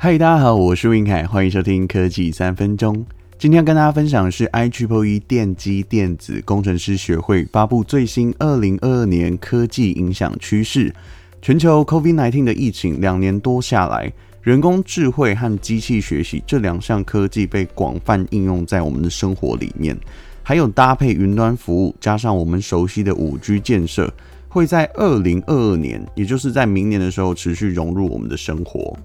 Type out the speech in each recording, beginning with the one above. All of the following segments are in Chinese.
嗨，大家好，我是云凯，欢迎收听科技三分钟。今天要跟大家分享的是 IEEE 电机电子工程师学会发布最新二零二二年科技影响趋势。全球 COVID-19 的疫情两年多下来，人工智慧和机器学习这两项科技被广泛应用在我们的生活里面，还有搭配云端服务，加上我们熟悉的五 G 建设，会在二零二二年，也就是在明年的时候持续融入我们的生活。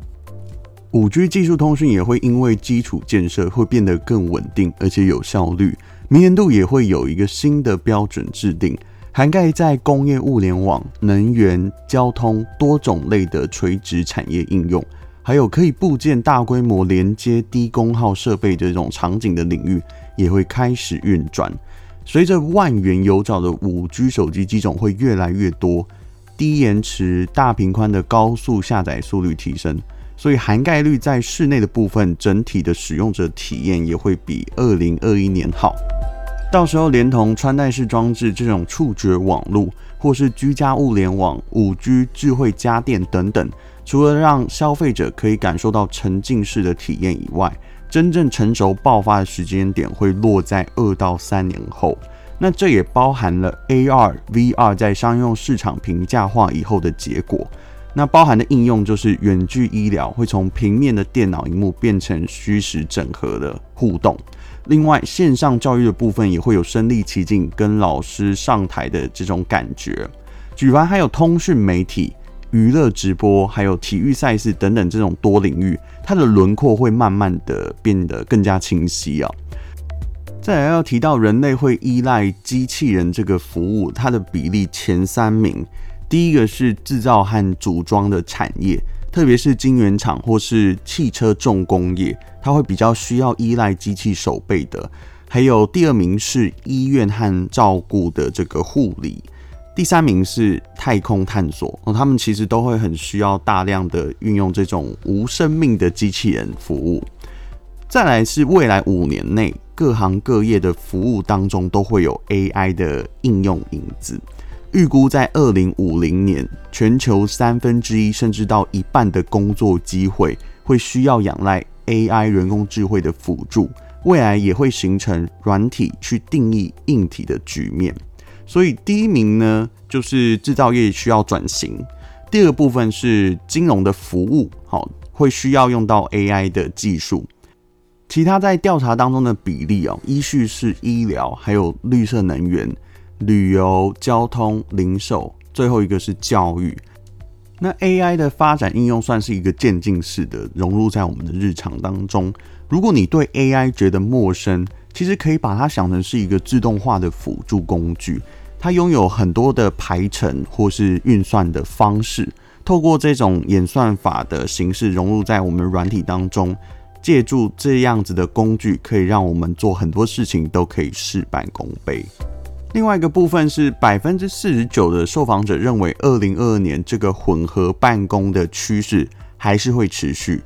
五 G 技术通讯也会因为基础建设会变得更稳定，而且有效率。明年度也会有一个新的标准制定，涵盖在工业物联网、能源、交通多种类的垂直产业应用，还有可以部件大规模连接低功耗设备这种场景的领域，也会开始运转。随着万元有找的五 G 手机机种会越来越多，低延迟、大频宽的高速下载速率提升。所以涵盖率在室内的部分，整体的使用者体验也会比二零二一年好。到时候连同穿戴式装置这种触觉网络，或是居家物联网、五 G 智慧家电等等，除了让消费者可以感受到沉浸式的体验以外，真正成熟爆发的时间点会落在二到三年后。那这也包含了 AR、VR 在商用市场平价化以后的结果。那包含的应用就是远距医疗，会从平面的电脑荧幕变成虚实整合的互动。另外，线上教育的部分也会有身临其境跟老师上台的这种感觉。举凡还有通讯媒体、娱乐直播，还有体育赛事等等这种多领域，它的轮廓会慢慢的变得更加清晰啊。再来要提到人类会依赖机器人这个服务，它的比例前三名。第一个是制造和组装的产业，特别是晶圆厂或是汽车重工业，它会比较需要依赖机器手背的。还有第二名是医院和照顾的这个护理，第三名是太空探索，他们其实都会很需要大量的运用这种无生命的机器人服务。再来是未来五年内各行各业的服务当中都会有 AI 的应用影子。预估在二零五零年，全球三分之一甚至到一半的工作机会会需要仰赖 AI 人工智慧的辅助，未来也会形成软体去定义硬体的局面。所以第一名呢，就是制造业需要转型；第二部分是金融的服务，好，会需要用到 AI 的技术。其他在调查当中的比例哦，依序是医疗，还有绿色能源。旅游、交通、零售，最后一个是教育。那 AI 的发展应用算是一个渐进式的融入在我们的日常当中。如果你对 AI 觉得陌生，其实可以把它想成是一个自动化的辅助工具。它拥有很多的排程或是运算的方式，透过这种演算法的形式融入在我们软体当中，借助这样子的工具，可以让我们做很多事情都可以事半功倍。另外一个部分是百分之四十九的受访者认为，二零二二年这个混合办公的趋势还是会持续。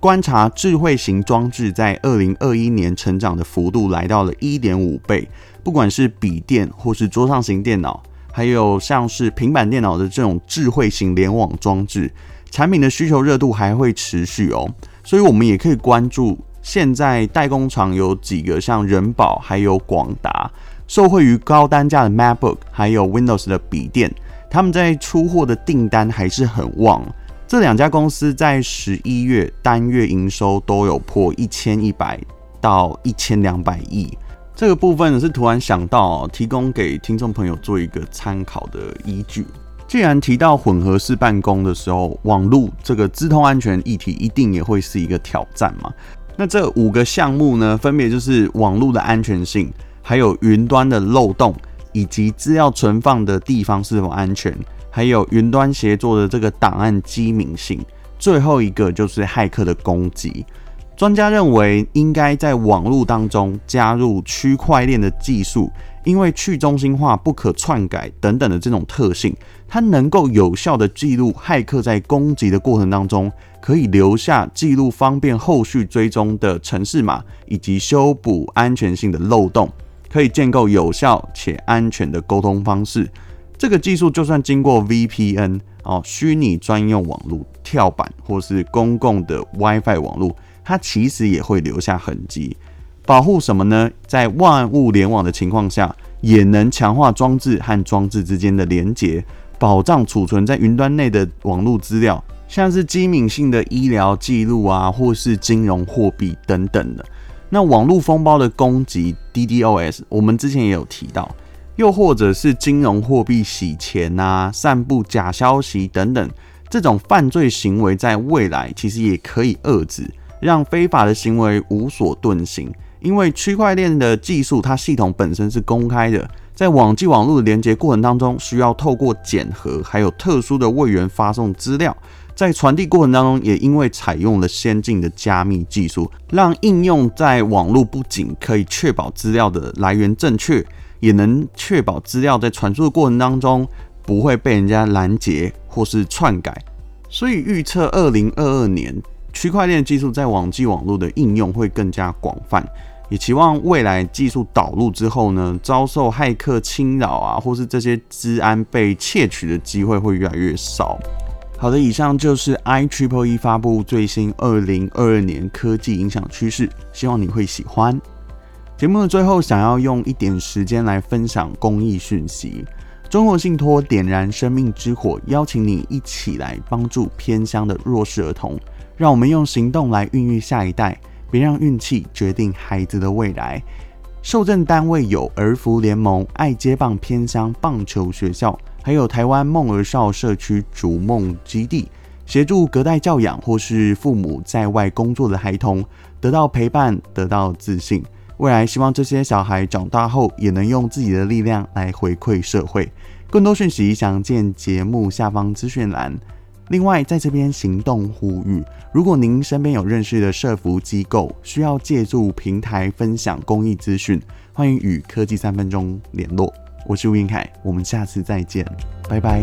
观察智慧型装置在二零二一年成长的幅度来到了一点五倍，不管是笔电或是桌上型电脑，还有像是平板电脑的这种智慧型联网装置，产品的需求热度还会持续哦。所以我们也可以关注现在代工厂有几个，像人保还有广达。受惠于高单价的 MacBook，还有 Windows 的笔电，他们在出货的订单还是很旺。这两家公司在十一月单月营收都有破一千一百到一千两百亿。这个部分是突然想到，提供给听众朋友做一个参考的依据。既然提到混合式办公的时候，网络这个资通安全议题一定也会是一个挑战嘛？那这五个项目呢，分别就是网络的安全性。还有云端的漏洞，以及资料存放的地方是否安全，还有云端协作的这个档案机敏性，最后一个就是骇客的攻击。专家认为，应该在网络当中加入区块链的技术，因为去中心化、不可篡改等等的这种特性，它能够有效地记录骇客在攻击的过程当中，可以留下记录，方便后续追踪的程式码，以及修补安全性的漏洞。可以建构有效且安全的沟通方式。这个技术就算经过 VPN 哦，虚拟专用网络、跳板或是公共的 WiFi 网络，它其实也会留下痕迹。保护什么呢？在万物联网的情况下，也能强化装置和装置之间的连接，保障储存在云端内的网络资料，像是机敏性的医疗记录啊，或是金融货币等等的。那网络风暴的攻击 DDoS，我们之前也有提到，又或者是金融货币洗钱啊、散布假消息等等，这种犯罪行为在未来其实也可以遏制，让非法的行为无所遁形。因为区块链的技术，它系统本身是公开的，在网际网络的连接过程当中，需要透过检核，还有特殊的位元发送资料，在传递过程当中，也因为采用了先进的加密技术，让应用在网络不仅可以确保资料的来源正确，也能确保资料在传输的过程当中不会被人家拦截或是篡改。所以预测二零二二年，区块链技术在网际网络的应用会更加广泛。也期望未来技术导入之后呢，遭受骇客侵扰啊，或是这些资安被窃取的机会会越来越少。好的，以上就是 i triple e 发布最新二零二二年科技影响趋势，希望你会喜欢。节目的最后，想要用一点时间来分享公益讯息。中国信托点燃生命之火，邀请你一起来帮助偏乡的弱势儿童，让我们用行动来孕育下一代。别让运气决定孩子的未来。受赠单位有儿福联盟、爱接棒偏乡棒球学校，还有台湾梦儿少社区逐梦基地，协助隔代教养或是父母在外工作的孩童得到陪伴，得到自信。未来希望这些小孩长大后也能用自己的力量来回馈社会。更多讯息详见节目下方资讯栏。另外，在这边行动呼吁，如果您身边有认识的社福机构需要借助平台分享公益资讯，欢迎与科技三分钟联络。我是吴云凯，我们下次再见，拜拜。